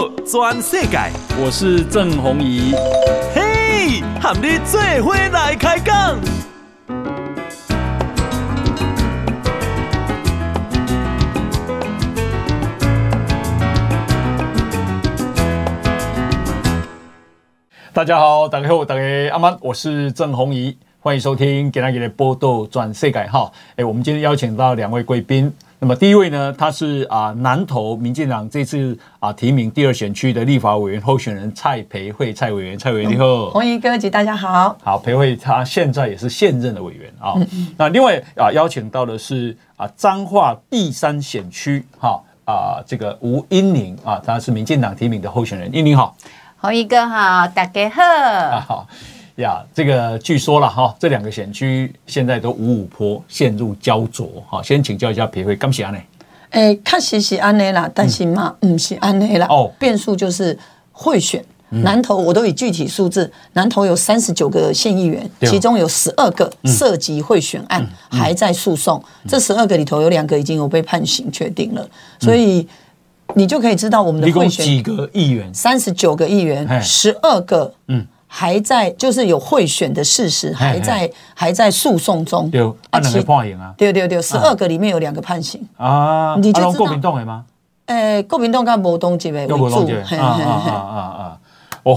道全世界，我是郑弘仪。嘿，和你做伙来开讲。大家好，大家好，大家阿曼，我是郑弘仪，欢迎收听今天的报道全世界哈。哎，我们今天邀请到两位贵宾。那么第一位呢，他是啊南投民进党这次啊提名第二选区的立法委员候选人蔡培慧蔡委员，蔡委员你好，弘仪哥及大家好，好培慧他现在也是现任的委员啊。那另外啊邀请到的是啊彰化第三选区哈啊这个吴英宁啊，他是民进党提名的候选人，英宁好，红衣哥好，大家好。啊好。呀，这个据说了哈，这两个选区现在都五五坡陷入焦灼哈。先请教一下培慧，干啥呢？诶，确实是安内啦，但是嘛，嗯是安内啦。哦，变数就是贿选。南投我都以具体数字，南投有三十九个县议员，其中有十二个涉及贿选案还在诉讼。这十二个里头有两个已经有被判刑确定了，所以你就可以知道我们的贿选。几个议员？三十九个议员，十二个。嗯。还在就是有贿选的事实，还在还在诉讼中。对，啊，两个判刑啊。对对对，十二个里面有两个判刑啊。你就知道国民党的吗？诶，国民党跟无党籍的为主。啊啊啊啊！哦，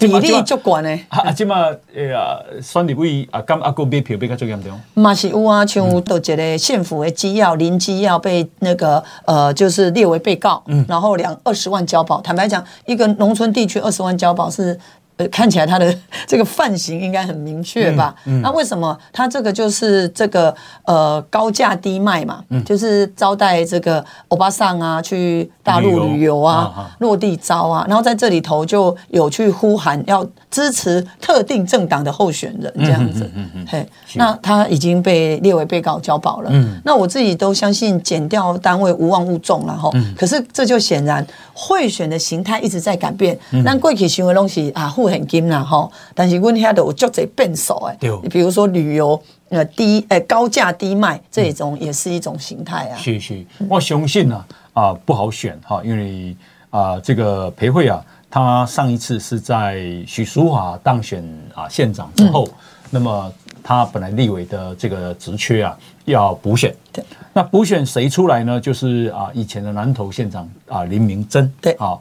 比例足悬的。啊，即马诶呀，选立委啊，敢啊个买票比较最严重。嘛是有啊，像都一个县府的机要林机要被那个呃，就是列为被告，嗯，然后两二十万交保。坦白讲，一个农村地区二十万交保是。呃，看起来他的 这个犯行应该很明确吧？嗯嗯、那为什么他这个就是这个呃高价低卖嘛？嗯、就是招待这个欧巴桑啊去大陆旅游啊，游落地招啊，然后在这里头就有去呼喊要支持特定政党的候选人这样子。嗯嗯嘿，那他已经被列为被告交保了。嗯，那我自己都相信减掉单位无妄勿重了哈。嗯，可是这就显然贿选的形态一直在改变。那贵企行为东西啊。很金啦吼，但是阮遐都有足侪变数诶。对，比如说旅游呃低诶、呃、高价低卖这种也是一种形态啊。是是，我相信啊啊不好选哈，因为啊这个培慧啊，他上一次是在许淑华当选啊县长之后，嗯、那么他本来立委的这个职缺啊要补选。对，那补选谁出来呢？就是啊以前的南投县长啊林明珍。对啊，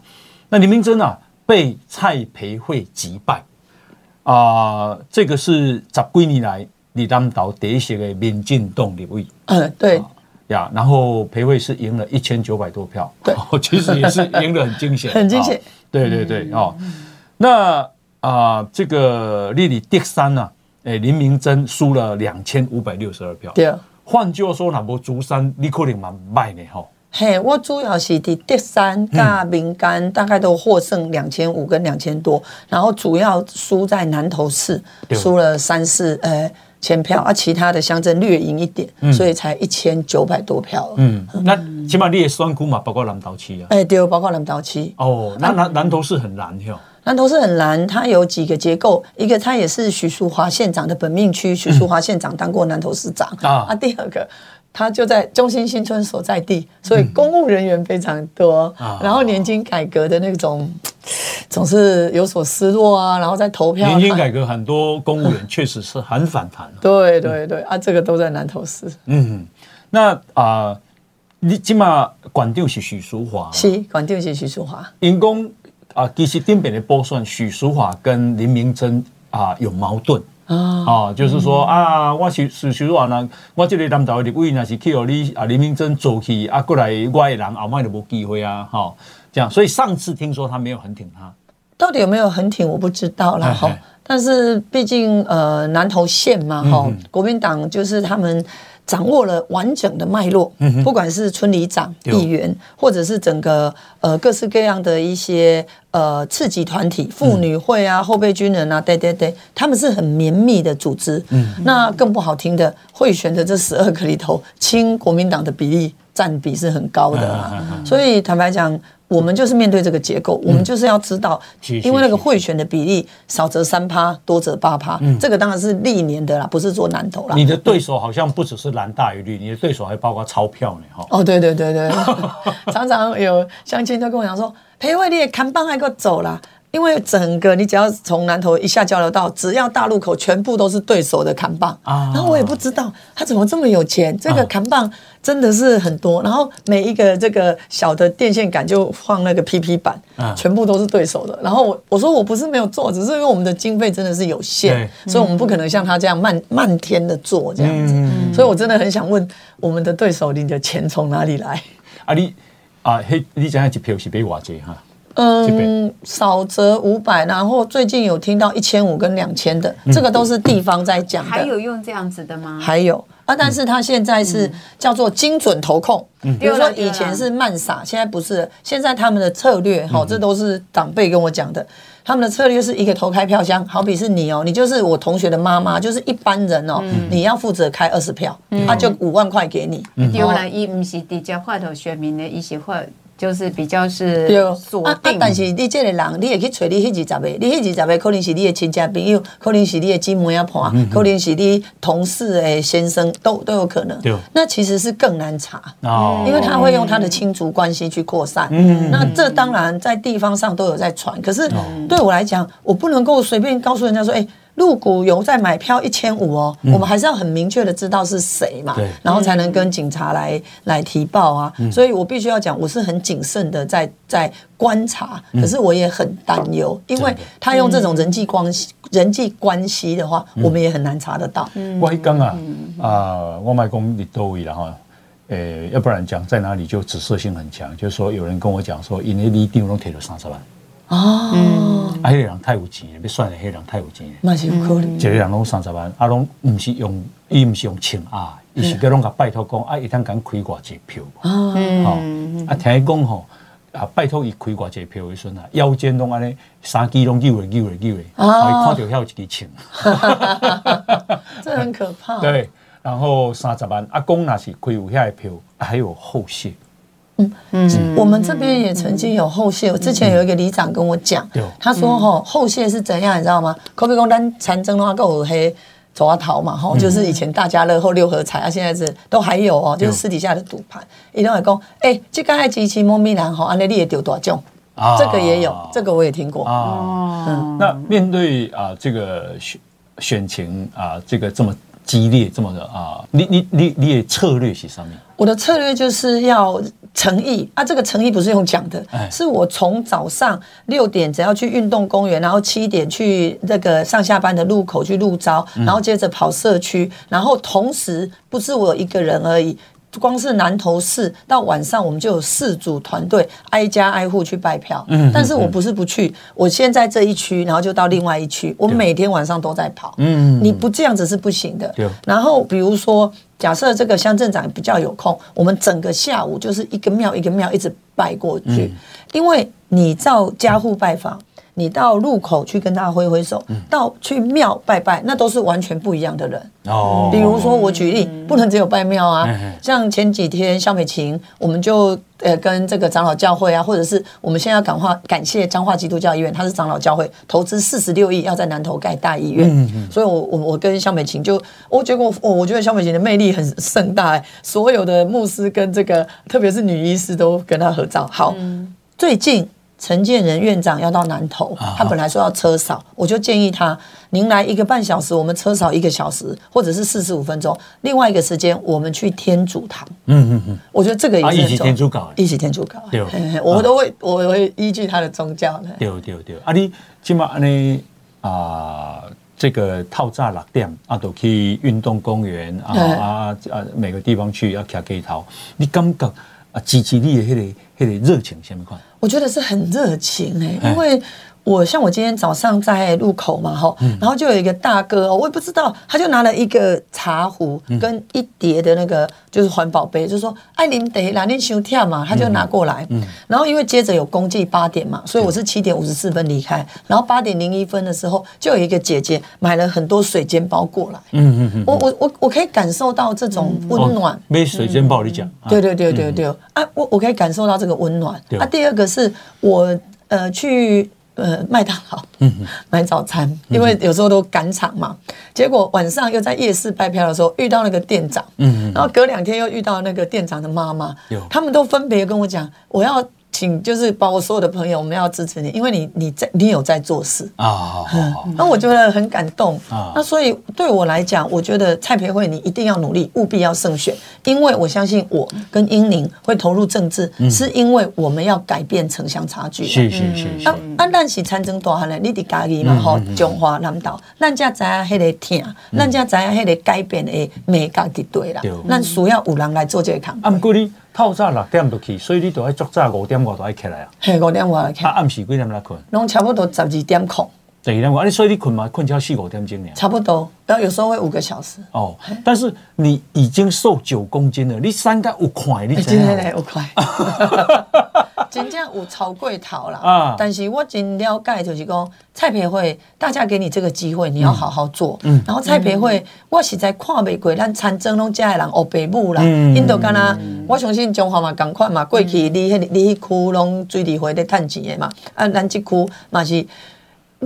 那林明珍啊。被蔡培慧击败啊、呃！这个是十几年来你当岛第一席的民进党立委。嗯，对呀。然后培慧是赢了一千九百多票，对，其实也是赢得很惊险，很惊险。对对对哦。那啊、呃，这个丽丽第三呢？哎，林明珍输了两千五百六十二票。对啊。换句话说，那波竹山你可能蛮卖的哈。嘿，我主要是伫第三加民间，大概都获胜两千五跟两千多，然后主要输在南投市，输了三四呃千票，啊，其他的乡镇略赢一点，所以才一千九百多票。嗯，那起码你也选区嘛，包括南投区啊。哎，对，包括南投区。哦，那南南投市很难哟。南投市很难，它有几个结构，一个它也是许淑华县长的本命区，许淑华县长当过南投市长啊。啊，第二个。他就在中心新村所在地，所以公务人员非常多。嗯、然后年金改革的那种总是有所失落啊，然后在投票。年金改革很多公务员确实是很反弹。对对对，啊，这个都在南投市。嗯，那啊、呃，你起码管定是许淑华，是管定是许淑华。因公啊，其实顶边的报算许淑华跟林明珍啊有矛盾。哦，就是说啊，我是是许淑华呢，我这个南投的立委呢是去让你啊林明珍做去啊，过来我的人后面就无机会啊，哈，这样，所以上次听说他没有很挺他，到底有没有很挺我不知道啦。哈，但是毕竟呃南投县嘛哈，国民党就是他们。掌握了完整的脉络，不管是村里长、议员，或者是整个呃各式各样的一些呃次级团体、妇女会啊、后备军人啊，对对对，他们是很绵密的组织。那更不好听的，贿选的这十二个里头，亲国民党的比例占比是很高的啊。所以坦白讲。我们就是面对这个结构，我们就是要知道，因为那个贿选的比例少则三趴，多则八趴，这个当然是历年的啦，不是做南投啦。你的对手好像不只是蓝大于绿，你的对手还包括钞票呢，哈。哦，对对对对，常常有乡亲都跟我讲说。培慧你的看板还够走啦。因为整个你只要从南投一下交流道，只要大路口全部都是对手的扛棒啊。然后我也不知道他怎么这么有钱，这个看板真的是很多。然后每一个这个小的电线杆就放那个 PP 板，全部都是对手的。然后我我说我不是没有做，只是因为我们的经费真的是有限，所以我们不可能像他这样漫漫天的做这样子。所以我真的很想问我们的对手，你的钱从哪里来？啊你啊嘿，你讲一票是被瓦解哈？嗯，少则五百，然后最近有听到一千五跟两千的，这个都是地方在讲的。还有用这样子的吗？还有啊，但是他现在是叫做精准投控，比如说以前是慢撒，现在不是，现在他们的策略，好，这都是长辈跟我讲的，他们的策略是一个投开票箱，好比是你哦，你就是我同学的妈妈，就是一般人哦，你要负责开二十票，他就五万块给你。丢了，伊不是直接发到选民的一些话。就是比较是锁定，啊，但是你这个人，你也去找你那二十个，你那二十个可能是你的亲戚朋友，可能是你的姊妹啊婆，可能是你同事的先生，都都有可能。那其实是更难查，因为他会用他的亲族关系去扩散。那这当然在地方上都有在传，可是对我来讲，我不能够随便告诉人家说，哎。鹿谷有在买票一千五哦，我们还是要很明确的知道是谁嘛，然后才能跟警察来来提报啊。所以我必须要讲，我是很谨慎的在在观察，可是我也很担忧，因为他用这种人际关系人际关系的话，我们也很难查得到。我刚啊啊，我买公你多位了哈，诶，要不然讲在哪里就指涉性很强，就是说有人跟我讲说，因为你定拢贴了三十万。哦，啊，迄个人太有钱了，要算的，迄个人太有钱了。嘛是有可能。一个人拢三十万，啊，拢唔是用，伊唔是用请啊，伊是叫拢甲拜托讲，啊，伊通敢开偌济票。哦，啊，听伊讲吼，啊，拜托伊开偌济票的时阵啊，腰间拢安尼，三支拢揪诶揪诶揪诶，啊，伊看到遐有一支请。这很可怕。对，然后三十万，啊，公若是开有遐个票，还有后续。嗯。嗯，我们这边也曾经有后谢，我之前有一个里长跟我讲，他说哈后谢是怎样，你知道吗？可比讲咱长征的话，够黑走啊逃嘛，哈，就是以前大家乐后六合彩啊，现在是都还有哦，就是私底下的赌盘，一定会讲，哎，这个爱机器莫名然后安尼你也丢多少奖？这个也有，这个我也听过。啊。嗯，那面对啊这个选选情啊这个这么激烈，这么的啊，你你你你的策略是什么？我的策略就是要。诚意啊，这个诚意不是用讲的，是我从早上六点只要去运动公园，然后七点去那个上下班的路口去路招，然后接着跑社区，然后同时不是我一个人而已。光是南投市到晚上，我们就有四组团队挨家挨户去拜票。嗯，但是我不是不去，我先在这一区，然后就到另外一区。我每天晚上都在跑。嗯，你不这样子是不行的。对。然后比如说，假设这个乡镇长比较有空，我们整个下午就是一个庙一个庙一直拜过去，因为你到家户拜访。你到路口去跟他挥挥手，到去庙拜拜，那都是完全不一样的人。哦，比如说我举例，不能只有拜庙啊。像前几天肖美琴，我们就呃跟这个长老教会啊，或者是我们现在要感化感谢彰化基督教医院，他是长老教会投资四十六亿要在南投盖大医院。所以我我我跟肖美琴就，我结果我我觉得肖美琴的魅力很盛大，所有的牧师跟这个特别是女医师都跟她合照。好，最近。陈建仁院长要到南投，他本来说要车扫，我就建议他，您来一个半小时，我们车扫一个小时，或者是四十五分钟。另外一个时间，我们去天主堂。嗯嗯嗯，我觉得这个也是一起天主教，一起天主教。对，我都会，我会依据他的宗教的。对对对，啊，你起码你啊，这个透早六点啊，都去运动公园啊啊啊，每个地方去要骑街头，你感觉啊，支持你的那个那个热情，什么款？我觉得是很热情哎、欸，因为我像我今天早上在路口嘛哈，然后就有一个大哥，我也不知道，他就拿了一个茶壶跟一叠的那个就是环保杯，就说爱林得来念修跳嘛，他就拿过来，然后因为接着有公祭八点嘛，所以我是七点五十四分离开，然后八点零一分的时候就有一个姐姐买了很多水煎包过来，嗯嗯嗯，我我我我可以感受到这种温暖，没水煎包你讲，对对对对对，啊我我可以感受到这个温暖，啊第二个是我呃去。呃，麦当劳买早餐，因为有时候都赶场嘛。结果晚上又在夜市拜票的时候遇到那个店长，然后隔两天又遇到那个店长的妈妈，他们都分别跟我讲，我要。请就是把我所有的朋友，我们要支持你，因为你你在你有在做事啊，那我觉得很感动啊。那所以对我来讲，我觉得蔡培慧你一定要努力，务必要胜选，因为我相信我跟英宁会投入政治，是因为我们要改变城乡差距。是是是是。啊啊，咱是参政大汉的，你伫家己嘛吼，中华南岛，咱才知影迄个疼，咱才知影迄个改变的美感的对啦。咱需要有人来做这个工。啊，不过你透早六点就去，所以你就要足早五点外就要起来啊。嘿，五点外起。啊，暗时几点来困？拢差不多十二点空。十二点外，啊，所以你困嘛，困到四五点钟呢。差不多，然后有时候会五个小时。哦，但是你已经瘦九公斤了，你三个五块，你真的五块。真正有超过头啦，啊！但是我真了解，就是讲蔡培慧，大家给你这个机会，你要好好做。嗯，然后蔡培慧，我实在看袂过，咱参政拢遮的人学白母啦。嗯，因都干那，我相信中华嘛，共款嘛，过去你迄你迄区拢水利会在趁钱的嘛，啊，咱即区嘛是。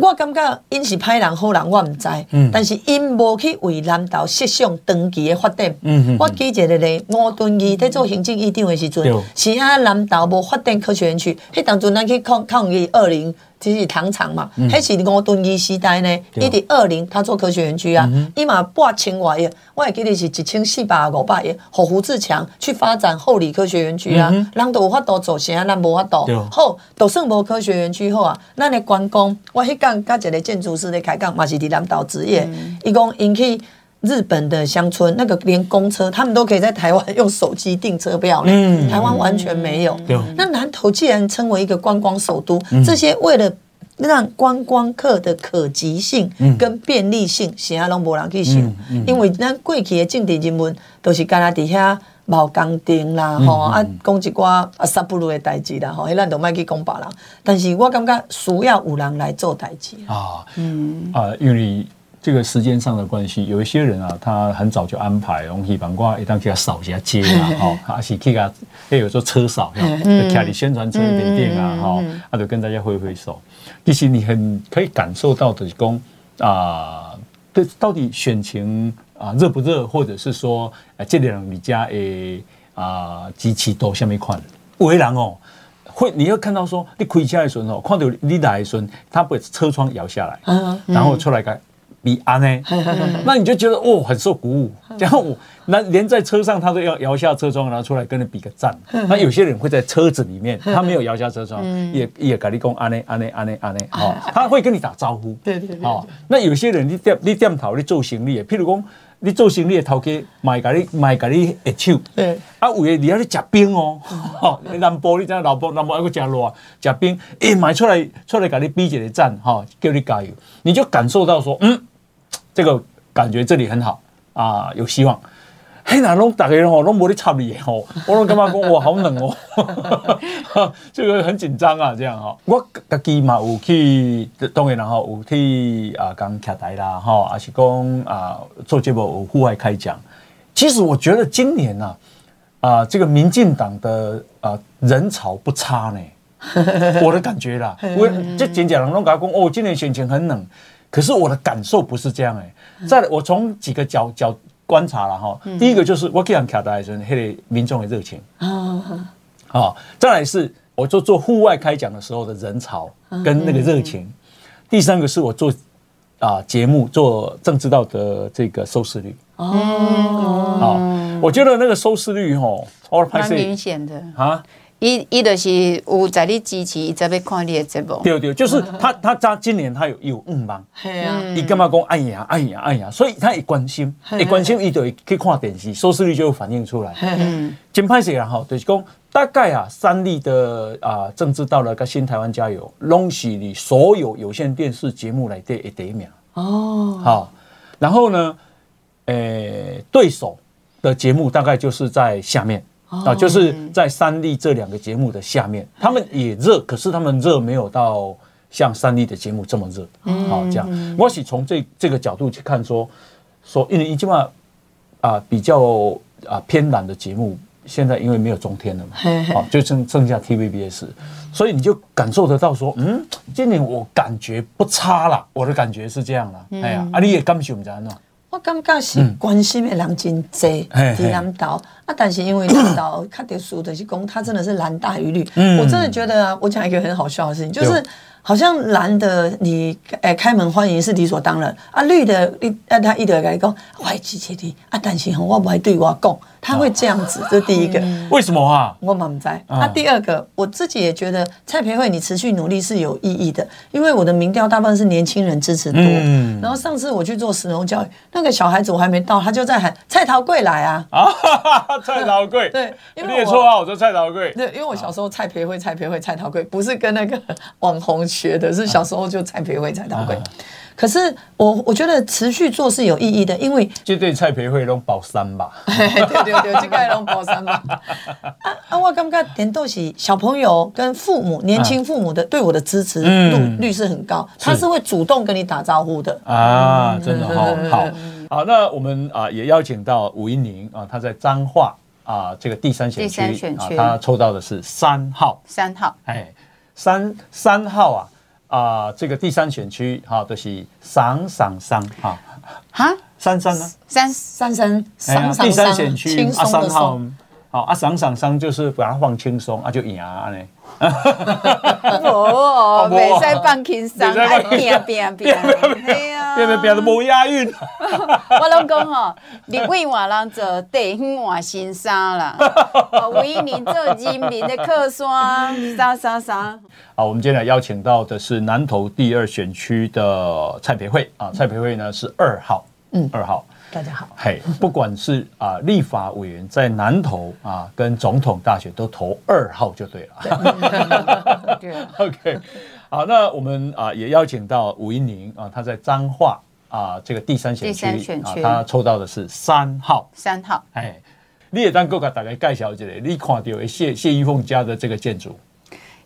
我感觉因是歹人好人，我毋知。嗯、但是因无去为南投设想长期的发展。嗯嗯、我记一个咧，吴敦义在做行政院长的时阵，对是啊南投无发展科学园区，迄当阵咱去抗抗议二零。这是糖厂嘛？迄、嗯、是五敦义时代呢。伊伫二零，他做科学园区啊，伊嘛八千外亿，我会记得是一千四百五百亿，互胡志强去发展后里科学园区啊。嗯、人都有法度做，啥咱无法度。对好，都算无科学园区好啊。咱的观光，我迄讲甲一个建筑师咧开讲，嘛是伫南投职业。伊讲引起日本的乡村，那个连公车，他们都可以在台湾用手机订车票呢。嗯、台湾完全没有。对那南投既然称为一个观光首都，嗯、这些为了让观光客的可及性跟便利性，现在拢无人去想，嗯嗯、因为咱过去的政治人物都是干那底下冇工程啦，吼、嗯、啊，讲一寡啊杀不如的代志啦，吼，迄咱都卖去讲别人。但是我感觉需要有人来做代志啊，嗯。啊，因为这个时间上的关系，有一些人啊，他很早就安排，容易把挂一旦给他扫一下街啊，哈，还是去他，诶，有时候车扫，嗯，开你宣传车点点啊，哈，他，就跟大家挥挥手。其实你很可以感受到的，讲啊，对，到底选情啊热不热，或者是说，啊，这两你家诶啊机器都下面款，有的人哦，会你要看到说，你开车的时候，看到你来的时候，他把车窗摇下来，嗯、然后出来个。比安呢？那你就觉得哦，很受鼓舞。然后我那连在车上，他都要摇下车窗，然后出来跟你比个赞。那有些人会在车子里面，他没有摇下车窗，也也跟你讲安呢安呢安呢安呢，哦，他会跟你打招呼。对对对。哦，那有些人你点你点头你做行李，譬如讲你做行李的头家买给你买给你一手。对。啊，有的你要去吃冰哦，哈，南部你知道南部南部还会加热吃冰，哎，买出来出来给你比一个赞，哈，叫你加油，你就感受到说，嗯。这个感觉这里很好啊，有希望。嘿，那拢大家吼拢无咧插你吼，我拢感觉讲哇好冷哦，这个很紧张啊，这样哈。我家己嘛有去，当然然后有去啊讲徛台啦，哈，还是讲啊做节目有户外开讲。其实我觉得今年呢啊，这个民进党的啊人潮不差呢，我的感觉啦。我这真正人拢讲讲哦，今年选情很冷。可是我的感受不是这样哎，再来我从几个角角观察了哈，第一个就是我给人卡达时候，黑的民众的热情。啊，好，再来是我做做户外开讲的时候的人潮跟那个热情，第三个是我做啊节目做政治道的这个收视率。哦，好，我觉得那个收视率哈，蛮明显的。啊。伊伊就是有在你支持，伊在要看你的节目。对对，就是他他他今年他有有五万，系啊，伊干嘛讲哎呀哎呀哎呀，所以他也关心，也关心，伊就会去看电视，收视率就会反映出来。嗯，真歹势啊哈，就是讲大概啊，三立的啊，政治到了个新台湾加油，拢是你所有有线电视节目来第一第一名。哦，好，然后呢，诶，对手的节目大概就是在下面。啊，就是在三立这两个节目的下面，他们也热，可是他们热没有到像三立的节目这么热。好，这样，我是从这这个角度去看说，说因为起码啊比较啊偏蓝的节目，现在因为没有中天了嘛，好，就剩剩下 TVBS，所以你就感受得到说，嗯，今年我感觉不差了，我的感觉是这样了。哎呀，啊，你也感受不着喏。我感觉是关心的人真多，伫南岛啊，但是因为南岛看特殊的是公，他真的是蓝大于绿。嗯、我真的觉得啊，我讲一个很好笑的事情，就是好像蓝的你诶开门欢迎是理所当然啊，绿的你啊他一直来讲，我爱支持你啊，但是我不爱对我讲。他会这样子，这第一个。为什么啊？我满在。那第二个，我自己也觉得蔡培慧，你持续努力是有意义的，因为我的民调大部分是年轻人支持多。然后上次我去做石农教育，那个小孩子我还没到，他就在喊蔡桃贵来啊！啊，蔡桃贵。对，因为你也错啊，我说蔡桃贵。对，因为我小时候蔡培慧、蔡培慧、蔡桃贵，不是跟那个网红学的，是小时候就蔡培慧、蔡桃贵。可是我我觉得持续做是有意义的，因为就对蔡培慧拢保三吧，对对对，这个拢保三吧。啊啊，我感觉点都是小朋友跟父母、年轻父母的对我的支持度率是很高，他是会主动跟你打招呼的啊，真的好好好。那我们啊也邀请到吴一宁啊，他在彰化啊这个第三选区啊，他抽到的是三号，三号，哎，三三号啊。啊，这个第三选区哈，都是上上上哈，哈，三三呢？三三三，第三选区啊，三号，好啊，上上上就是把它放轻松啊，就赢啊呢。哦，没在放轻松，哎，变变变，变变变都无押韵。我拢讲吼，你为我人做地方换新衫啦，为你做人民的靠山，啥啥啥。好，我们今天来邀请到的是南投第二选区的蔡培慧啊，蔡培慧呢是二号，嗯，二号。大家好，嘿，不管是啊立法委员在南投啊，跟总统大选都投二号就对了。对，OK，好，那我们啊也邀请到吴英宁啊，他在彰化啊这个第三选区啊，他抽到的是三号，三号，哎，你也当够给大概介绍一下，你看到谢谢玉凤家的这个建筑。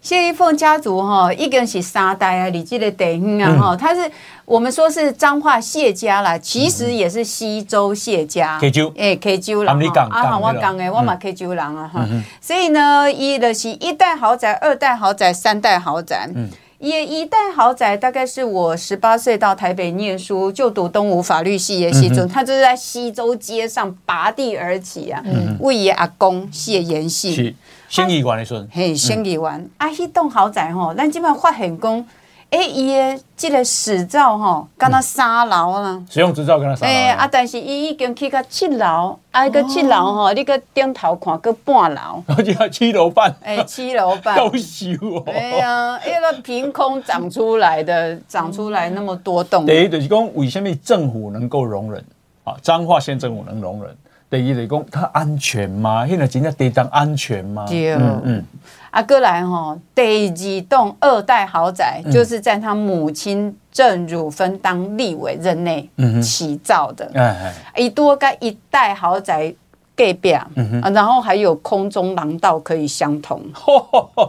谢玉凤家族哈，一个是三代啊，你记得对啊哈，他是我们说是彰化谢家啦，其实也是西周谢家。K 州，哎，，K 州人啊，好，我讲的，我嘛 K 州人啊哈。所以呢，一的是一代豪宅、二代豪宅、三代豪宅。嗯，也一代豪宅大概是我十八岁到台北念书，就读东吴法律系的时阵，他就是在西州街上拔地而起啊。嗯，为爷阿公谢延信。新义湾的孙，嘿，新义湾啊，迄栋豪宅吼，咱即摆发现讲，诶，伊的即个执照吼，敢若三楼啊，使用执照敢若三楼，诶啊，但是伊已经去到七楼，啊，个七楼吼，你个顶头看个半楼，而 且七楼半，诶，七楼半，优秀哦，哎呀，一个凭空长出来的，长出来那么多栋，第一就是讲，为什么政府能够容忍啊？彰化县政府能容忍？第一来讲，它安全吗？现在真正地当安全吗？对，嗯嗯。啊，哥来吼，第二栋二代豪宅，就是在他母亲郑汝芬当立委任内起造的。哎哎，一多个一代豪宅。隔壁，然后还有空中廊道可以相通。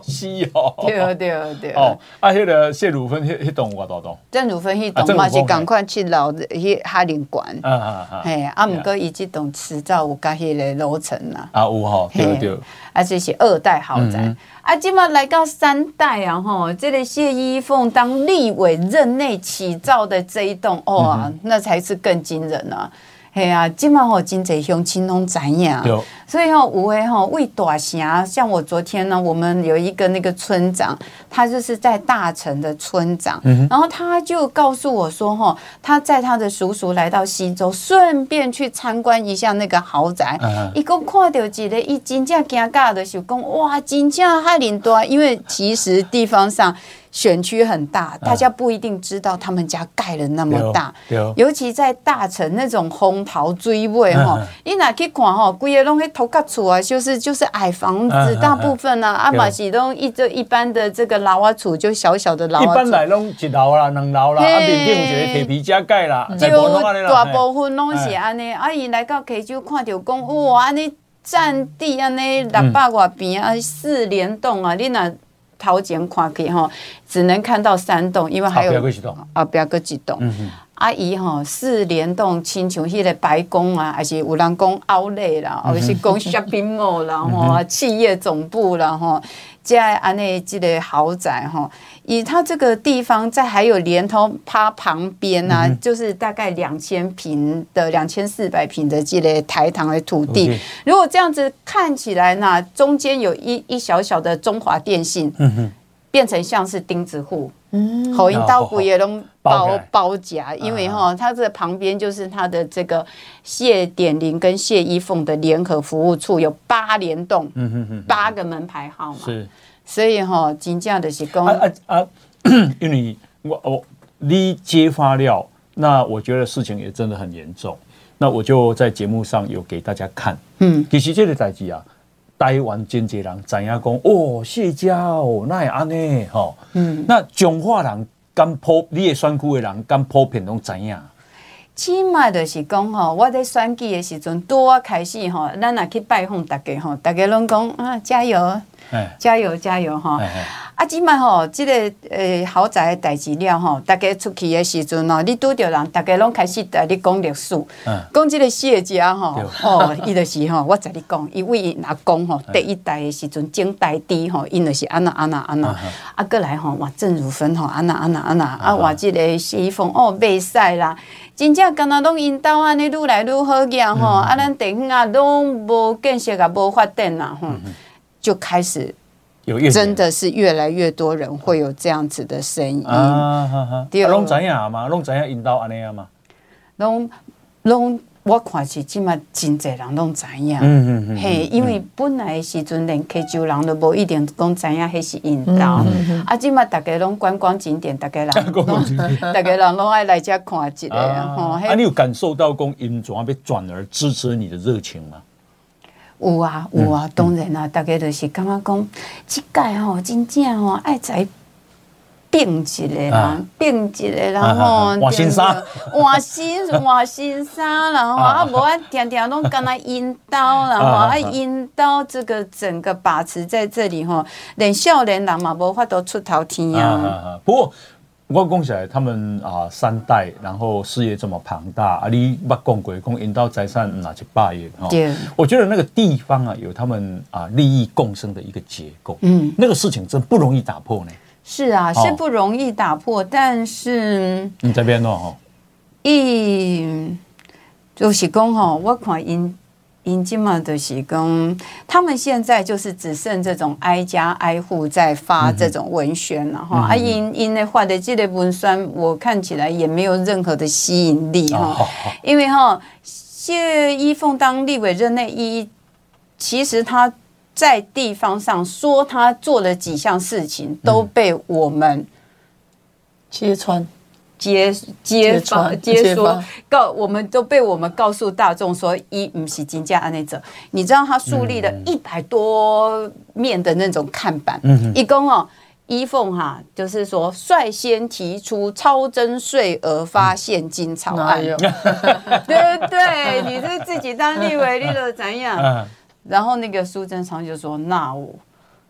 是哦，对对对。哦，啊，迄个谢汝芬迄迄栋我多栋。郑汝芬迄栋嘛是赶快去老迄哈林馆。啊啊啊。嘿，啊，毋过伊即栋迟早有甲迄个楼层啦。啊，有吼，对对。啊，这是二代豪宅。啊，今嘛来到三代啊，吼，这个谢依凤当立委任内起造的这一栋，哇，那才是更惊人啊。嘿啊，今嘛吼真济乡亲拢知影，所以吼有诶吼为大城，像我昨天呢，我们有一个那个村长，他就是在大城的村长，然后他就告诉我说吼，他在他的叔叔来到溪州，顺便去参观一下那个豪宅，一共看到一个，一真正惊尬的是讲哇，真正哈林多，因为其实地方上。选区很大，大家不一定知道他们家盖了那么大，尤其在大城那种红桃追尾哈，你哪去看哈，规个拢去头壳厝啊，就是就是矮房子，大部分啊，阿玛西拢一这一般的这个老瓦厝，就小小的老。一般来拢一楼啦，两楼啦，啊，面顶有一个铁皮加盖啦，就大部分拢是安尼。阿姨来到溪州看到讲，哇，安尼占地安尼六百外平啊，四联栋啊，你那。头前看去吼，只能看到三栋，因为还有啊，不要个几栋。阿姨吼，四联动亲像迄个白宫啊，还是有人讲奥莱啦，或是讲 shopping mall 啦，吼，企业总部啦，吼，在安内基的豪宅哈，以它这个地方在还有连通它旁边啊，就是大概两千平的两千四百平的这类台糖的土地，如果这样子看起来呢，中间有一一小小的中华电信，变成像是钉子户。嗯，好，因刀骨也能包包夹，因为哈，它这旁边就是它的这个谢点林跟谢依凤的联合服务处，有八联栋，嗯嗯嗯，八个门牌号码，是，所以哈，金价的是公啊啊，因为我我你揭发了，那我觉得事情也真的很严重，那我就在节目上有给大家看，嗯，其实这个代志啊。台湾真济人知影讲哦，谢家哦，那会安尼吼，嗯，那彰化人敢普，你的选区的人敢普遍拢知影？起码就是讲吼，我在选举的时阵，多开始吼，咱若去拜访大家吼，大家拢讲啊，加油，加油，加油哈。啊，即摆吼，即个诶豪宅诶代志了吼，大家出去诶时阵哦，你拄着人，大家拢开始在你讲历史，讲即个谢家吼，哦，伊就是吼，我在你讲，伊为伊阿公吼，第一代诶时阵，种代地吼，因就是安那安那安那，啊，过来吼，哇，郑如芬吼，安那安那安那，啊，话即个谢依凤哦，袂使啦，真正敢若拢因兜安尼愈来愈好个吼，啊，咱地方啊拢无建设啊，无发展啦，吼，就开始。有真的是越来越多人会有这样子的声音。啊，第二，拢知影嘛，拢知影引导安尼啊嘛。拢拢，我看是起码真济人拢知影。嗯嗯嗯。嘿，因为本来的时阵连溪州人都无一定讲知影，迄是引导。啊，起码大家拢观光景点，大家人，大家人拢爱来遮看一下。啊，你有感受到讲因怎样要转而支持你的热情吗？有啊有啊，当然啊，大家都是感觉讲，即届吼真正吼爱在变一个啦，变一个，然后换新衫，换新换新衫，然后啊，无啊，天天拢干那引导，然后啊，引导这个整个把持在这里吼，连少年人嘛无法度出头天啊。不过。我讲起来，他们啊三代，然后事业这么庞大，啊你捌讲过讲引导财产哪去霸业哈？对，我觉得那个地方啊，有他们啊利益共生的一个结构，嗯，那个事情真不容易打破呢。是啊，是不容易打破，哦、但是你这边弄？哈，一就是讲哈，我看因。因今嘛的是讲，他们现在就是只剩这种挨家挨户在发这种文宣了哈。啊，因因的话的这类文宣，我看起来也没有任何的吸引力哈。因为哈，谢依凤当立委任内，一其实他在地方上说他做了几项事情，都被我们揭穿。接接发接说告，我们都被我们告诉大众说，一不是金价安内者，你知道他树立了一百多面的那种看板，嗯一共哦，依凤哈，就是说率先提出超征税额发现金草案，对不对？你是自己当立委，立了怎样？然后那个苏贞昌就说，那我。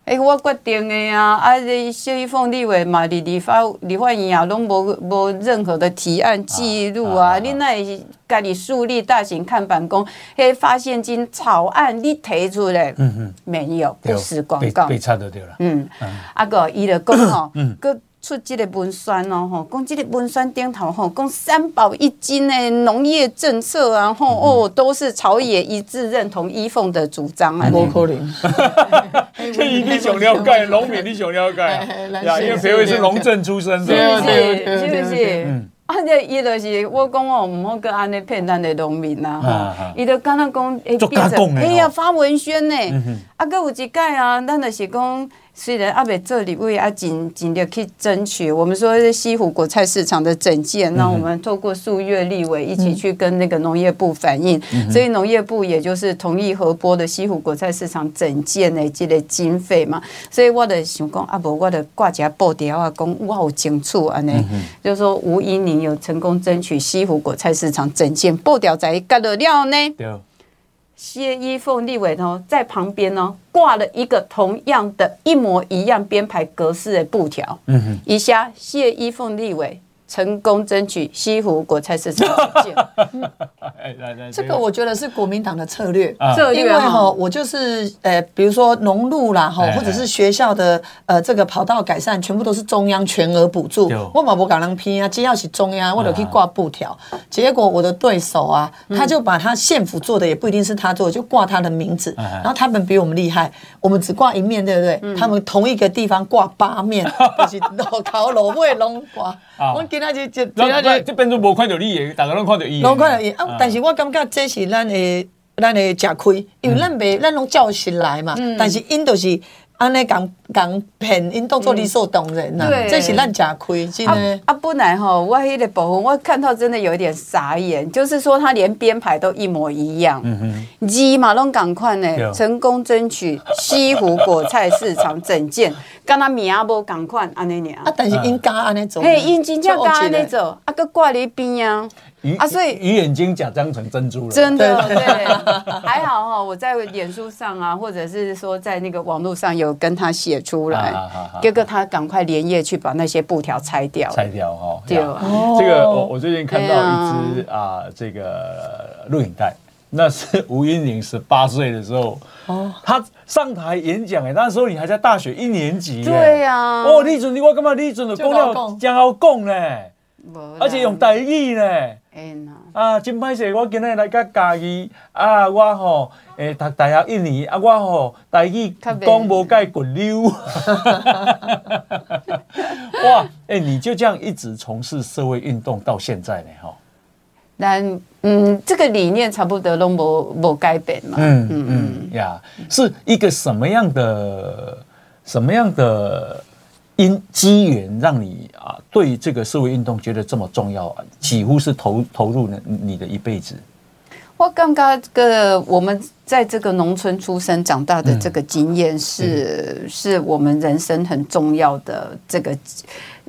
哎、欸，我决定的呀！啊，这谢依凤立委嘛，立立法立法院啊，拢无无任何的提案记录啊！啊啊你那家己树立大型看板工，嘿，发现金草案你提出来，嗯嗯，没有，不实广告，被了。嗯，啊个伊就讲吼，个。出这个文宣哦，吼，讲这个文宣顶头吼，讲三宝一金的农业政策啊，吼哦，都是朝野一致认同依凤的主张啊。不可能，这一定想了解农民，你想了解呀？因为裴伟是农政出身的，是不是？是不是？啊，这伊就是我讲哦，唔好搁安尼骗咱的农民呐，哈，伊就敢若讲哎变成，哎呀，发文宣呢，啊，搁有一届啊，咱就是讲。虽然阿北这里为阿紧紧的去争取，我们说西湖果菜市场的整建，那我们透过数月立委一起去跟那个农业部反映，所以农业部也就是同意核拨的西湖果菜市场整建的这个经费嘛。所以我的想讲阿伯，我的挂家报条啊，讲哇好清楚啊呢，就是说吴英宁有成功争取西湖果菜市场整建，报条在干得了呢。谢依凤立委呢，在旁边呢挂了一个同样的一模一样编排格式的布条。嗯哼，以下谢依凤立委成功争取西湖国菜市场。这个我觉得是国民党的策略，策略因为哈，我就是呃，比如说农路啦哈，或者是学校的呃这个跑道改善，全部都是中央全额补助。我嘛不搞人批啊，只要是中央，我就可以挂布条。结果我的对手啊，他就把他县府做的也不一定是他做的，就挂他的名字。然后他们比我们厉害，我们只挂一面，对不对？他们同一个地方挂八面，就是老头老尾拢挂。我今仔日就今仔日这边都无看到你嘅，大家拢看到伊。拢看到伊啊！但是我感觉这是咱的咱的吃亏，因为咱袂咱拢照实来嘛。但是因都是安尼讲讲骗，因当作理所当然呐。这是咱吃亏，真的。啊，本来吼，我迄个部分我看到真的有一点傻眼，就是说他连编排都一模一样。嗯哼。字嘛拢共款呢，成功争取西湖果菜市场整建。跟他名无共款安尼尔，啊，但是因家安尼做，嘿，因真正家安尼做，啊，搁挂你边啊，啊，所以鱼眼睛假装成珍珠了，真的，对，还好哈，我在脸书上啊，或者是说在那个网络上有跟他写出来，哥哥他赶快连夜去把那些布条拆掉，拆掉哈，对，这个我我最近看到一支啊，这个录影带。那是吴英玲十八岁的时候，哦，他上台演讲哎，那时候你还在大学一年级，对呀，哦，你准你我干嘛？你准的讲了将要讲呢，而且用台语呢，啊，真歹势，我今日来甲嘉义啊，我吼诶读大学一年啊，我吼台语讲无介滚溜，哇，哎，你就这样一直从事社会运动到现在呢，哈。但嗯，这个理念差不多都没没改变嘛。嗯嗯嗯呀，是一个什么样的什么样的因机缘让你啊对这个社会运动觉得这么重要，几乎是投投入了你的一辈子。我刚刚个我们在这个农村出生长大的这个经验是、嗯、是我们人生很重要的这个。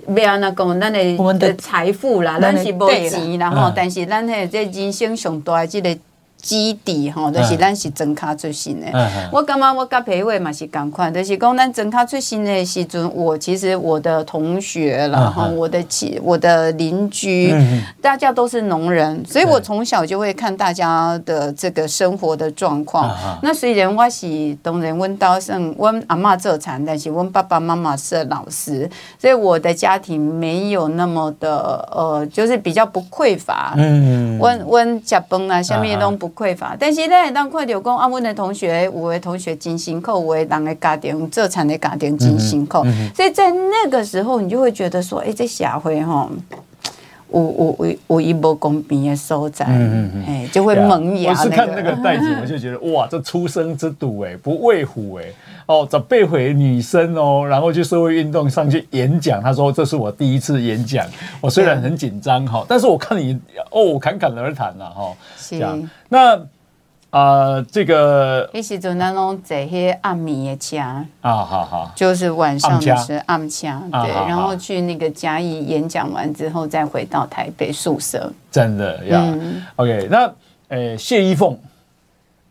不要那讲，咱的我们的财富啦，咱是无钱，然后但是咱的这人生上大的这个。基底吼，就是咱是庄脚出身的。我感觉我甲培伟嘛是共款，就是讲咱庄脚出身的时阵，我其实我的同学啦，哈，我的亲，我的邻居，大家都是农人，所以我从小就会看大家的这个生活的状况。那虽然我是当然，阮家算阮阿嬷做产，但是阮爸爸妈妈是老师，所以我的家庭没有那么的呃，就是比较不匮乏。嗯，阮阮食饭啊，下面都不。匮乏，但是呢，当看到讲啊，阮的同学，有的同学真辛苦，有的人的家庭做产的家庭真辛苦，嗯嗯、所以在那个时候，你就会觉得说，哎、欸，这社会哈，有有有有一无公平的收窄，嗯嗯哎，就会萌芽、那个。我是看那个袋子，我就觉得哇，这出生之犊哎，不畏虎哎，哦，这背回女生哦，然后去社会运动上去演讲，他说这是我第一次演讲，我虽然很紧张哈，但是我看你哦，侃侃而谈了哈，是。那啊，这个一时阵咱拢坐些暗暝的车啊，好好，就是晚上的是暗车，对，然后去那个嘉义演讲完之后，再回到台北宿舍。真的呀，OK，那呃，谢依凤，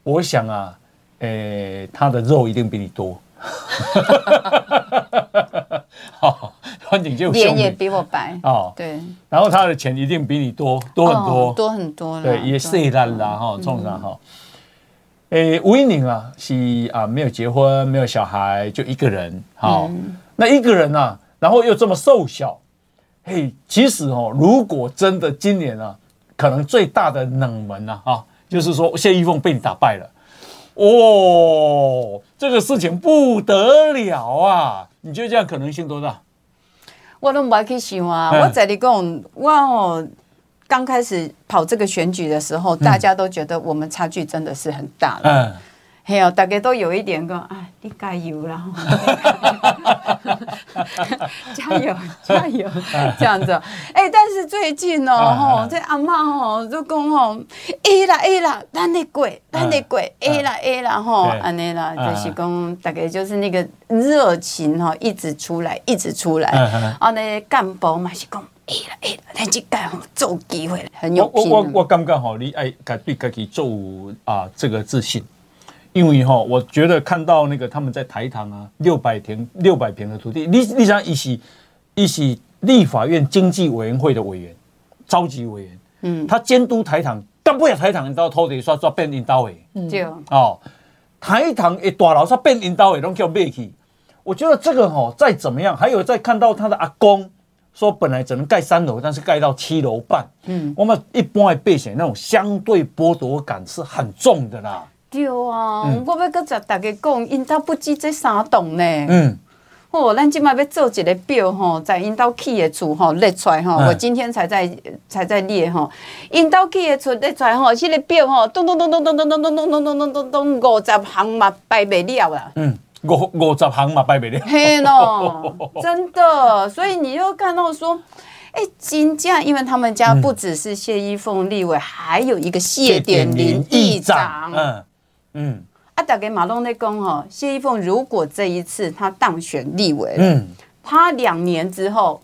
我想啊，呃，他的肉一定比你多，好，环境就脸也比我白哦，对，然后他的钱一定比你多多很多，多很多，对，也是烂啦哈，冲上哈。诶，吴音宁啊，是啊，没有结婚，没有小孩，就一个人。好，嗯、那一个人呢、啊，然后又这么瘦小，嘿，其实哦，如果真的今年啊，可能最大的冷门啊，啊，就是说谢依凤被你打败了，哦，这个事情不得了啊！你觉得这样可能性多大？我都唔爱去想啊，嗯、我在你讲，我哦。刚开始跑这个选举的时候，大家都觉得我们差距真的是很大了。嗯，还有大家都有一点个，哎，你加油啦，加油加油这样子。哎，但是最近哦，吼，这阿嬷吼就讲吼，A 啦 A 啦，咱的鬼，咱的鬼，A 啦 A 啦吼，安尼啦，就是讲大概就是那个热情哈，一直出来，一直出来。啊，那干部嘛是讲。哎啦哎啦，咱这届吼做机会很有拼。我我我感觉吼，你爱家对自己做啊这个自信，因为吼，我觉得看到那个他们在台糖啊，六百平六百平的土地，你你想一起一起立法院经济委员会的委员，召集委员，嗯，他监督台糖，干不了台糖，你到偷地刷刷变领导诶，对，哦，台糖一大楼刷变领导诶，拢叫卖去。我觉得这个哦，再怎么样，还有再看到他的阿公说，本来只能盖三楼，但是盖到七楼半，嗯，我们一般的百姓那种相对剥夺感是很重的啦。对啊，嗯、我要搁再大家讲，因兜不止这三栋呢。嗯。哦，咱今麦要做一个表吼，在因兜起的厝吼列出来吼，我今天才在才在列吼，因兜起的厝列出来吼，这个表吼，咚咚咚咚咚咚咚咚咚咚咚咚咚咚，五十行嘛摆不了啦。嗯，五五十行嘛拜不了。嘿喏，真的，所以你又看到说，哎，金价，因为他们家不只是谢依凤立委，还有一个谢点林议长。嗯嗯。啊，打给马龙在讲哈，谢依凤如果这一次他当选立委，嗯，他两年之后，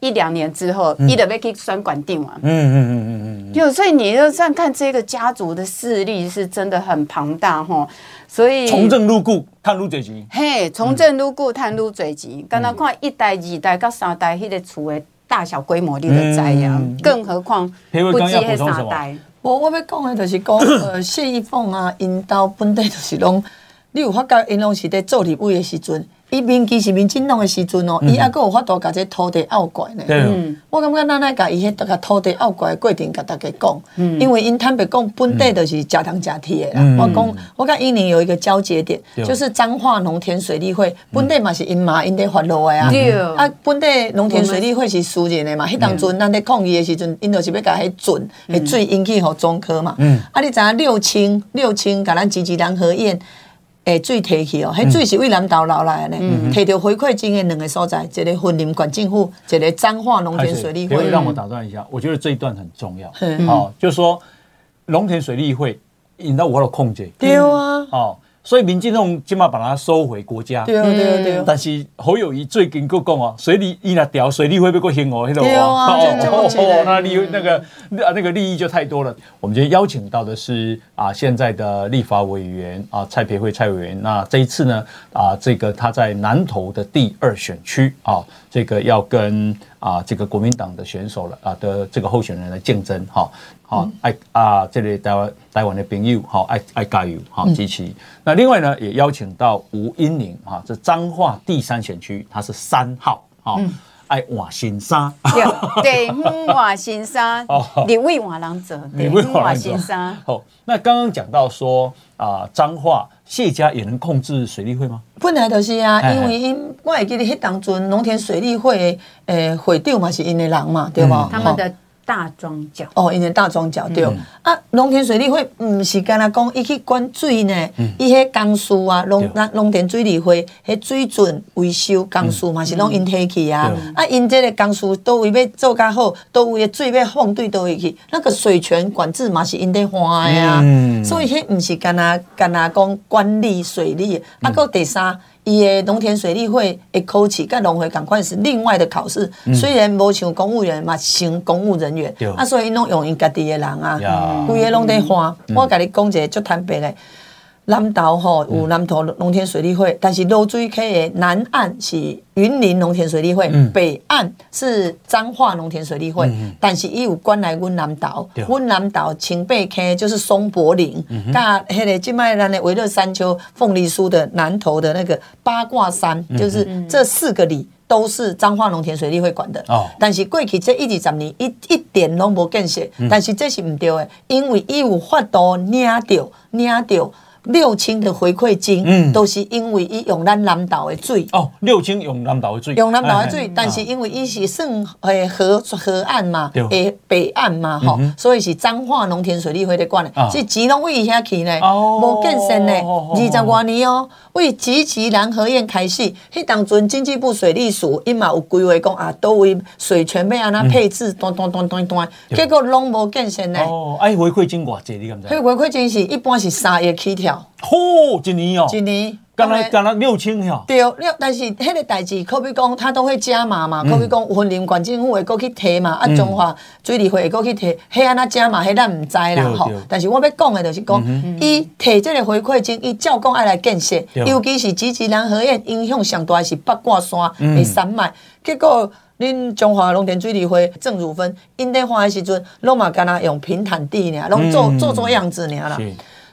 一两年之后，伊就要去选管定完，嗯嗯嗯嗯嗯，就所以你就算看这个家族的势力是真的很庞大哈，所以从政入故，探入最急，嘿，从政入故，探入最急，刚刚看一代、二代到三代，迄个厝的大小规模你都知呀，更何况不止迄三代。我我要讲的就是讲，呃，谢依凤啊，因兜本地就是拢，你有发觉因拢是在做立委的时阵，伊民基是民进党的时阵哦，伊还佫有法度甲这土地拗怪呢。嗯，我感觉咱来甲伊迄个土地拗怪的过程甲大家讲，因为因坦白讲，本地就是食糖食铁的啦。我讲，我讲伊宁有一个交接点，就是彰化农田水利会，本地嘛是因妈因在发落的啊。啊，本地农田水利会是私人的嘛，迄当阵咱在抗议的时阵，因就是要甲迄准诶水引起互中科嘛。啊，你知影六清六清甲咱积极南河堰。诶，水提去哦，迄水是为南投流来的呢。提到回馈金的两个所在，一个婚林管政府，一个彰化农田水利会。让我打断一下，我觉得这一段很重要。好，就是说农田水利会引到我的控制。对啊。好。所以民进党起码把它收回国家，对对对。但是侯友谊最近佫讲哦，水利伊那调水利会不会兴哦？那种哦，那利那个那个利益就太多了。我们今天邀请到的是啊，现在的立法委员啊，蔡培慧蔡委员。那这一次呢啊，这个他在南投的第二选区啊，这个要跟啊这个国民党的选手了啊的这个候选人来竞争哈。好，爱啊，这里台湾台湾的朋友，好爱爱加油，好支持。那另外呢，也邀请到吴英玲，哈，这彰化第三选区，他是三号，好爱瓦新沙，对，瓦新沙，你为瓦郎泽，你为瓦新沙。好，那刚刚讲到说啊，彰化谢家也能控制水利会吗？本来就是啊，因为因我会记得迄当阵农田水利会诶会长嘛是因的人嘛，对吧？他们的。大庄脚哦，因为大庄脚对啊，农田水利会唔是干那讲，伊去管水呢，伊迄工事啊，农那农田水利会迄水准维修工事嘛是拢因提去啊，啊因这个工事都为要做较好，都为水要放对倒位去，那个水权管制嘛是因在花的啊，所以迄唔是干那干那讲管理水利，啊，搁第三。伊的农田水利会的考试，甲农会赶快是另外的考试。虽然无像公务员嘛，像公务人员，啊，所以拢用因家己的人啊，规个拢在花。我甲你讲一个足坦白的。南投吼有南投农田水利会，但是芦水溪的南岸是云林农田水利会，北岸是彰化农田水利会，但是伊有管来阮南投，阮南投清北溪就是松柏林，甲迄个即卖咱的维勒山丘凤梨酥的南投的那个八卦山，就是这四个里都是彰化农田水利会管的。哦。但是过去这一二十年一一点拢无建设，但是这是毋对的，因为伊有法度领到领到。六千的回馈金，都是因为伊用咱南岛的水。哦，六千用南岛的水。用南岛的水，但是因为伊是算诶河河岸嘛，诶北岸嘛，吼，所以是彰化农田水利会的管的，是钱拢为伊遐去呢，无建设呢，二十多年哦，为集集南河堰开始，迄当阵经济部水利署伊嘛有规划讲啊，都位水权要安那配置，断断断断断，结果拢无建设呢。哦，哎，回馈金偌济你敢知？迄回馈金是一般是三亿起跳。嚯，一年哦，一年，刚才刚才六千哦，对，六，但是迄个代志，可比讲，他都会加码嘛，可比讲，云林县政府会过去提嘛，啊，中华水利会会过去提，迄安那加码，迄咱毋知啦吼。但是我要讲的就是讲，伊提这个回馈金，伊照讲爱来建设，尤其是积极南河堰影响上大是八卦山的山脉，结果。恁中华农田水利会郑汝芬因在花的时阵，拢嘛干那用平坦地尔，拢做做做样子尔啦。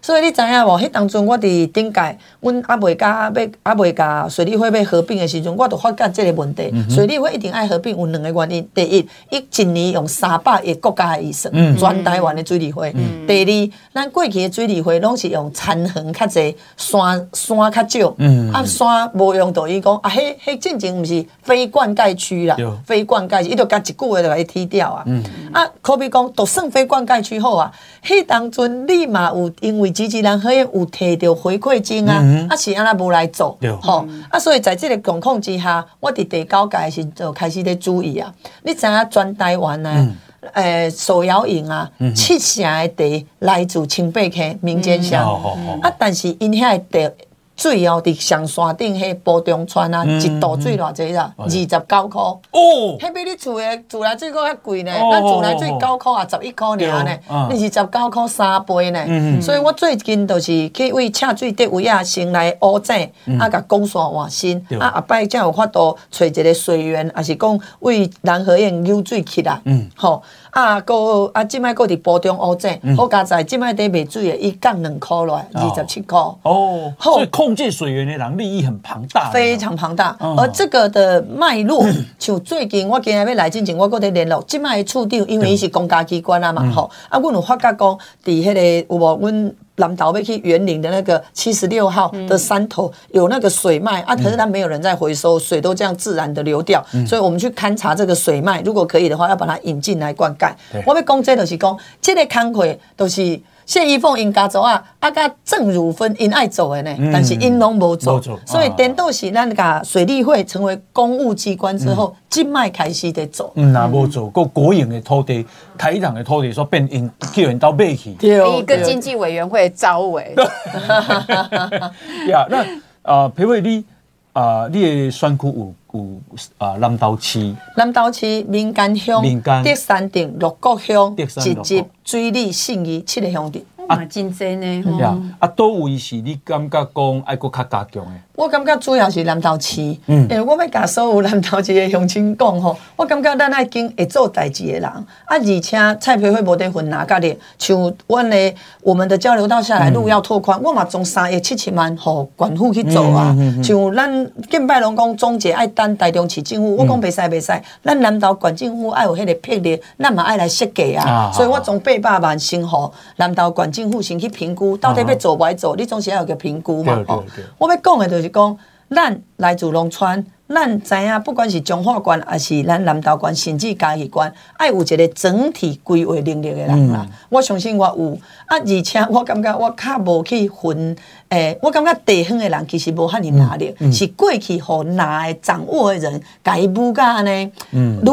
所以你知影无？迄当阵我伫顶届，阮还未甲要还未甲水利会要合并的时阵，我就发觉这个问题。水利会一定爱合并，有两个原因：第一，伊一年用三百亿国家的预算，全台湾的水利会；第二，咱过去的水利会拢是用残横较侪，山山较少，啊山无用到伊讲啊，迄迄进前毋是非灌溉区啦，非灌溉，伊就甲一句话就甲伊踢掉啊。啊，可比讲，都算非灌溉区好啊。迄当阵你嘛有因为。机器人可以有摕到回馈金啊，嗯、啊是安那无来做，吼对啊，所以在这个状况之下，我伫第九届时就开始在注意啊。你知影全台湾呢，诶手摇饮啊，七成的茶来自清北溪民间乡，啊，但是因遐的。水哦，伫上山顶迄波中川啊，一度水偌济啦？二十九箍。哦，迄比你厝诶自来水阁较贵呢。咱自来水九块啊，十一箍尔呢。你是十九箍三杯呢。所以我最近就是去为赤水德位啊，先来乌井啊，甲公山换新。啊，后摆才有法度找一个水源，也是讲为南河堰流水起来。嗯，吼。啊，个啊，即摆个伫波中乌镇，好加在即摆伫卖水诶，伊降两箍落来，二十七箍。哦，所以控制水源诶人利益很庞大，非常庞大。而这个的脉络，像最近我今日要来之前，我搁伫联络，即摆处长，因为伊是公家机关啊嘛，吼。啊，阮有发觉讲，伫迄个有无阮。南岛被去园林的那个七十六号的山头有那个水脉啊，可是它没有人在回收，水都这样自然的流掉，所以我们去勘察这个水脉，如果可以的话，要把它引进来灌溉。我要讲这就是讲，这个工课都是。谢依凤因家族啊，啊甲郑汝芬因爱做的呢，但是因拢无做，所以颠倒是咱甲水利会成为公务机关之后，即卖开始在做。嗯，那无做，个国营的土地、开垦的土地，说变因叫人到买去，一个经济委员会招委。呀，那啊，培慧你啊，你的选区有有啊，南投市、南投市民间乡、民间德山镇、六国乡、集集、水利、信义七个乡镇。啊，真真呢！啊，倒位是你感觉讲爱国较加强的？我感觉主要是南投市，因为我要甲所有南投市的乡亲讲吼，我感觉咱爱经会做代志的人，啊，而且蔡培慧无得分哪家的，像阮的我们的交流道下来路要拓宽，我嘛从三亿七千万互管府去做啊，像咱近拜拢讲总结爱等台中市政府，我讲袂使袂使，咱南投县政府爱有迄个魄力，咱嘛爱来设计啊，所以我从八百万先吼南投县政府先去评估，到底要做不爱做，你总是要有个评估嘛，吼，我要讲的就是。讲，咱来自农村，咱知影，不管是彰化县，还是咱南投县，甚至嘉义县，爱有一个整体规划能力的人啦。嗯、我相信我有，啊，而且我感觉我较无去分，诶、欸，我感觉地方的人其实无赫尔压力，嗯嗯、是过去互拿掌握的人，家己母甲安尼，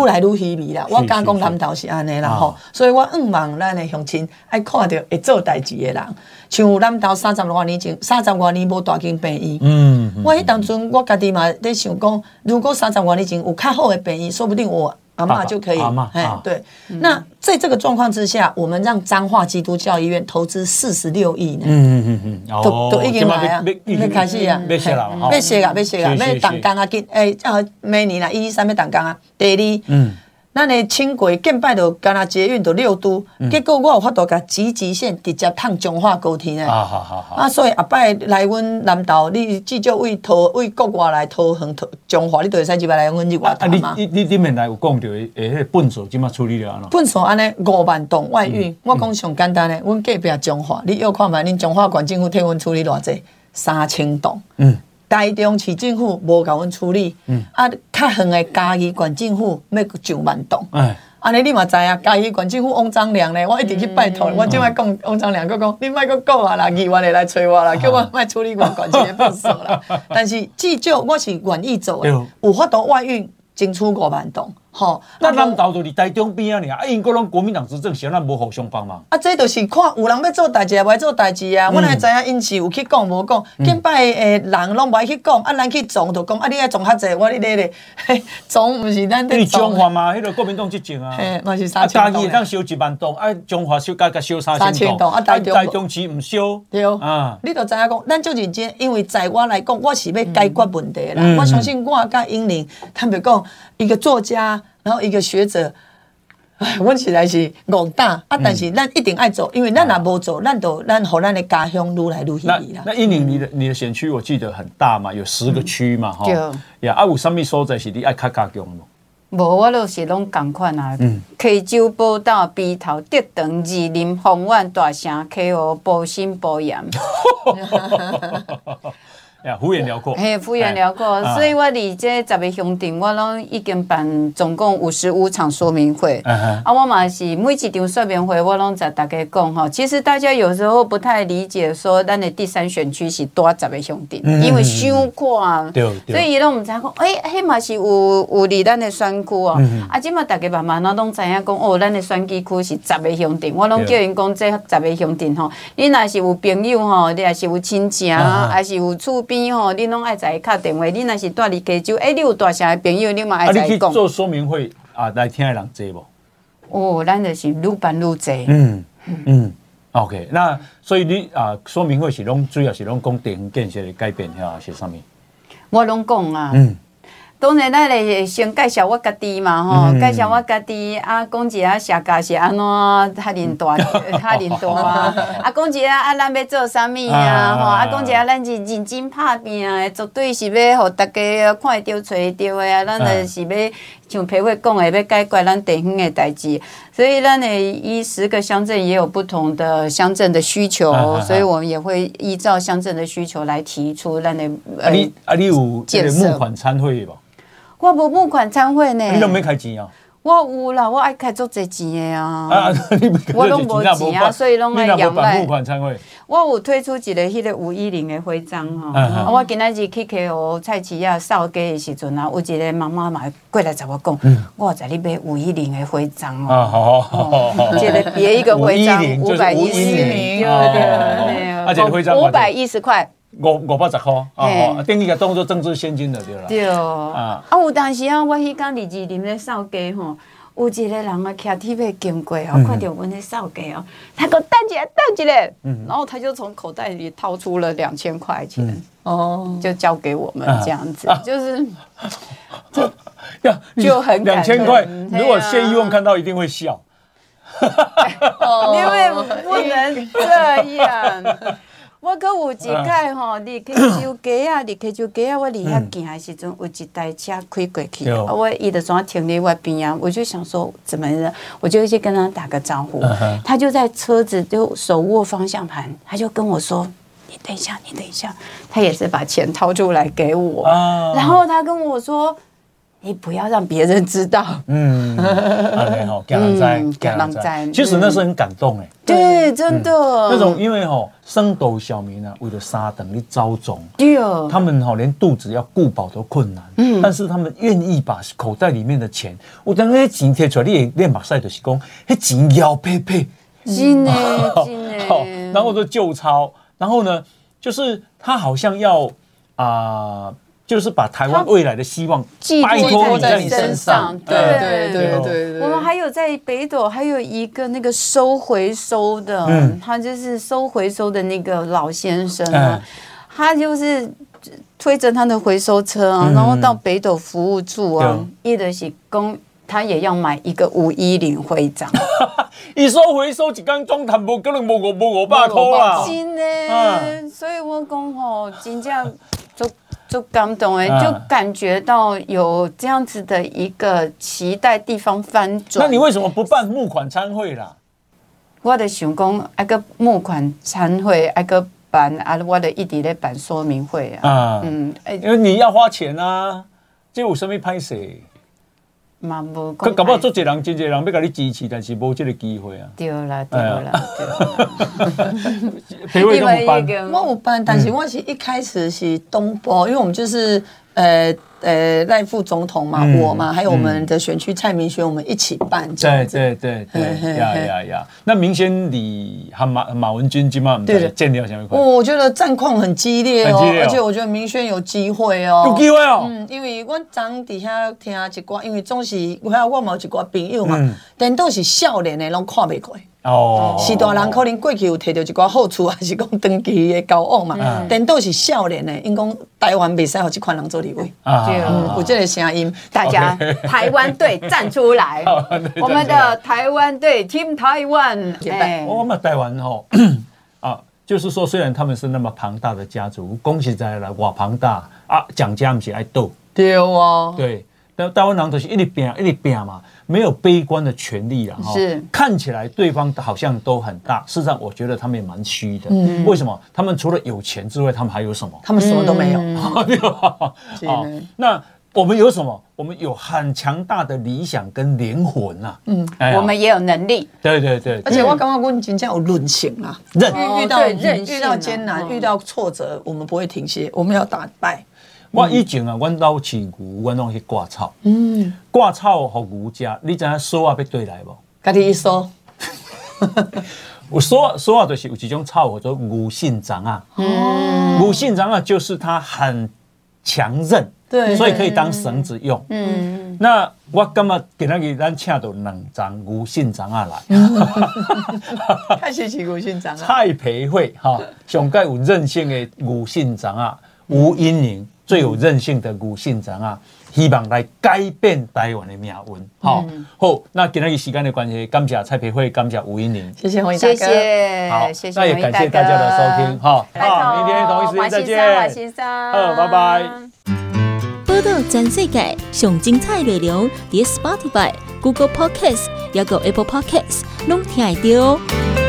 来愈稀微啦。我敢讲南投是安尼啦吼，所以我希望咱的乡亲爱看到会做代志的人。像南投三十多年前，三十多年无大间病院。嗯，嗯我迄当阵，我家己嘛咧想讲，如果三十多年前有较好的病院，说不定我阿妈就可以。阿妈，哎，对。嗯、那在这个状况之下，我们让彰化基督教医院投资四十六亿呢。嗯嗯嗯嗯。都都已经来啊，要开始啊，要谢啦，要写啊，要写啊，要动工啊，今诶啊，明年啊，一三要动工啊，第二。嗯。咱的轻轨建摆到干那捷运到六都，结果我有法度甲集集线直接通彰化高铁呢。啊，好好好。啊，所以后摆来阮南投，你至少为桃为国外来桃园桃彰化，你都会使入来来阮日外头嘛。你你你面来有讲到诶，迄个粪扫怎么处理了安怎？粪扫安尼五万吨外运，我讲上简单诶，阮隔壁彰化，你要看觅恁彰化县政府替阮处理偌济，三千吨。嗯。台中市政府无甲阮处理，嗯、啊，较远的嘉义县政府要上万栋，安尼、哎、你嘛知影，嘉义县政府翁章良咧，我一直去拜托，嗯、我即摆讲翁章良，佮讲你莫佫讲啊啦，议员会来找我啦，叫我莫处理我县这个垃圾啦。但是至少我是愿意做的，有法度外运争取五万栋。吼。那南投就是台中边啊，尔啊，因个拢国民党执政，谁让无互相帮忙？啊，这就是看有人要做代志，无爱做代志啊。我哪会知影因是有去讲无讲？敬拜诶人拢无爱去讲，啊，咱去撞就讲，啊，你爱撞较济，我你咧咧，撞毋是咱。你中华嘛，迄个国民党执政啊，嘛是三千栋。啊，嘉义当烧一万栋，啊，中华烧加加烧三千栋，啊，台中市毋烧。对啊，你著知影讲，咱就认真，因为在我来讲，我是要解决问题啦。我相信我甲英玲，他们讲一个作家，然后一个学者。哎，我实在是戆大啊！但是咱一定爱做，因为咱若无做，咱都咱和咱的家乡愈来愈稀微啦。那英玲，你的你的选区我记得很大嘛，有十个区嘛，哈。呀，啊有啥物所在是你爱较加强无？无，我都是拢共款啊。嗯。溪州宝岛鼻头德长二林丰苑大城溪湖保心保盐。呀，幅员辽阔，嘿，幅员辽阔，所以我离这十个乡镇，我拢已经办总共五十五场说明会。啊，我嘛是每一场说明会，我拢在大家讲哈。其实大家有时候不太理解，说咱的第三选区是多十个乡镇，因为伤宽，所以伊拢唔知讲，哎，迄嘛是有有离咱的选区哦。啊，即嘛大家慢慢啊拢知影讲，哦，咱的选举区是十个乡镇，我拢叫因讲这十个乡镇吼，你若是有朋友吼，你也是有亲戚，还是有厝。边吼，你拢爱在伊敲电话。你若是住伫加州，哎，你有大城的朋友，你嘛爱在伊讲。做说明会啊，来听的人多无？哦，咱就是愈办愈济。嗯嗯，OK。那所以你啊，说明会是拢主要是拢讲地方建设的改变，吓是啥物？我拢讲啊。嗯。当然，咱来先介绍我家己嘛，吼，介绍我家己啊，讲一下社家是安怎较认大，较认大啊，啊，讲一下 啊，咱要做啥物啊，吼，啊，讲一下咱是认真拍拼的，绝对是要互大家看会着、找会着的啊，咱就是要像培伟讲的，要解决咱地方的代志，所以咱的一十个乡镇也有不同的乡镇的需求，所以我们也会依照乡镇的需求来提出咱的。啊，你啊，你有这个募款参会无？我无募款餐会呢，你都没开钱啊？我有啦，我爱开足侪钱的啊。啊，你我拢无钱啊，所以拢爱养赖。募款参会，我有推出一个迄个五一零的徽章哈。我今仔日去溪湖菜市啊扫街的时阵啊，有一个妈妈嘛过来找我讲，我在你买五一零的徽章哦。啊，好好好，这个别一个徽章五百一十，对对对，五百一十块。五五百十块，啊，等于个当做政治现金的对了。对，啊，啊有当时啊，我迄天二二林咧扫街吼，有一个人啊，骑铁马经过哦，看到我咧扫街哦，他讲等一下，等一下，然后他就从口袋里掏出了两千块钱，哦，就交给我们这样子，就是，就就很两千块，如果谢依文看到一定会笑，因为不能这样。我阁有一摆吼，离溪州街啊，离溪州街啊，我离遐近的时阵，有一台车开过去，啊，我伊就怎停在我边啊，我就想说怎么了，我就去跟他打个招呼，他就在车子就手握方向盘，他就跟我说：“你等一下，你等一下。”他也是把钱掏出来给我，然后他跟我说。你不要让别人知道。嗯，好，给人在，给人在。其实那是很感动哎。对，真的。那种因为吼，升斗小民啊，为了三等你招总，他们吼连肚子要顾饱都困难。嗯。但是他们愿意把口袋里面的钱，我等那些钱贴出来，你也练马赛的是讲，那钱要配配。真的，真的。好，然后就旧钞，然后呢，就是他好像要啊。就是把台湾未来的希望寄托在你身上，对对对对。我们还有在北斗还有一个那个收回收的，嗯。他就是收回收的那个老先生啊，他就是推着他的回收车啊，然后到北斗服务处啊，一的是公，他也要买一个五一零徽章。一收回收一缸装坦博，可能无五无五百块啦。真的，所以我讲吼，真正就。就感动哎，就感觉到有这样子的一个期待地方翻转。那你为什么不办募款餐会啦？我的想讲，一个募款餐会，一个办啊，我的一直在办说明会啊。嗯，因为你要花钱啊，这有什么拍摄？嘛无，可搞不好做这人，真侪人要甲你支持，但是无即个机会啊。对啦，对啦，对啦。因为我有办，但是我是一开始是东部，因为我们就是呃呃赖副总统嘛，嗯我嘛，还有我们的选区蔡明轩，我们一起办。对对对对呀呀呀！那明显你和马马文君今晚对的建立了什么关系？我我觉得战况很激烈哦，烈哦而且我觉得明轩有机会哦，有机会哦。嗯，因为我昨底下听一寡，因为总是我我嘛有一寡朋友嘛嗯，但都是少年的，拢看不过。哦，是大人可能过去有摕到一寡好处，还是讲长期的交往嘛。嗯，但都是少年的，因讲台湾袂使互这款人做立委。嗯，有这个声音。大家 台湾队站出来。台湾队站出来，我们的台湾队 Team 台湾，哎。我们台湾吼 啊，就是说，虽然他们是那么庞大的家族，恭喜在了，哇庞大啊，蒋家不是爱斗，对哦，对，但台湾人都是一直拼一直拼嘛，没有悲观的权利啊，哈是看起来对方好像都很大，事实上我觉得他们也蛮虚的，嗯为什么？他们除了有钱之外，他们还有什么？他们什么都没有。对吧？是好那我们有什么？我们有很强大的理想跟灵魂呐。嗯，我们也有能力，对对对，而且我刚刚问真正有韧性啊，认遇遇到对韧遇到艰难，嗯遇到挫折，我们不会停歇，我们要打败。我以前啊，阮兜饲牛，阮拢去割草。嗯，割草互牛食，你知影锁啊要对来无？家己一说，有锁锁啊，就是有一种草叫做牛性长啊。嗯，牛性长啊，就是它很强韧，对所以可以当绳子用。嗯，那我感觉今仔日咱请到两张牛性长啊来。太谢谢牛性长啊，蔡培慧哈，上盖有韧性的牛性长啊，吴英宁最有韧性的股性长啊，希望来改变台湾的命运。好，好，那今天时间的关系，感谢蔡培慧，感谢吴英宁。谢谢洪毅大谢哥。谢，好谢谢那也感谢大家的收听哈拜托好明天同一时间再见华先生，好拜拜。报道全世界上精彩内容，伫 Spotify、Google Podcasts，还有 Apple Podcasts，拢听得到。